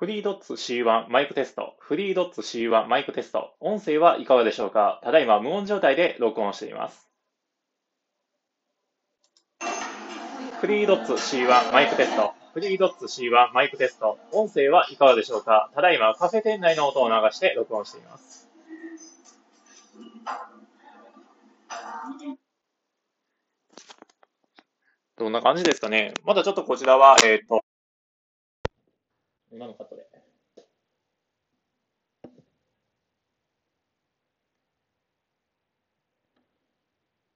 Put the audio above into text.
フリードッツ C1 マイクテスト、フリードッツ C1 マイクテスト、音声はいかがでしょうか？ただいま無音状態で録音しています。フリードッツ C1 マイクテスト、フリードッツ C1 マイクテスト、音声はいかがでしょうか？ただいまカフェ店内の音を流して録音しています。どんな感じですかね？まだちょっとこちらは、えっ、ー、と、今のカットで。